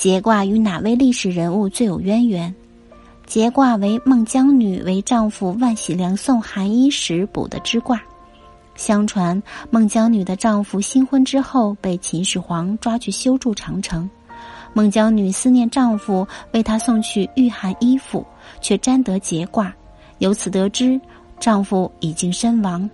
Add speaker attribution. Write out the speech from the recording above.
Speaker 1: 节卦与哪位历史人物最有渊源？节卦为孟姜女为丈夫万喜良送寒衣时补的之卦。相传孟姜女的丈夫新婚之后被秦始皇抓去修筑长城，孟姜女思念丈夫为他送去御寒衣服，却沾得节卦。由此得知丈夫已经身亡。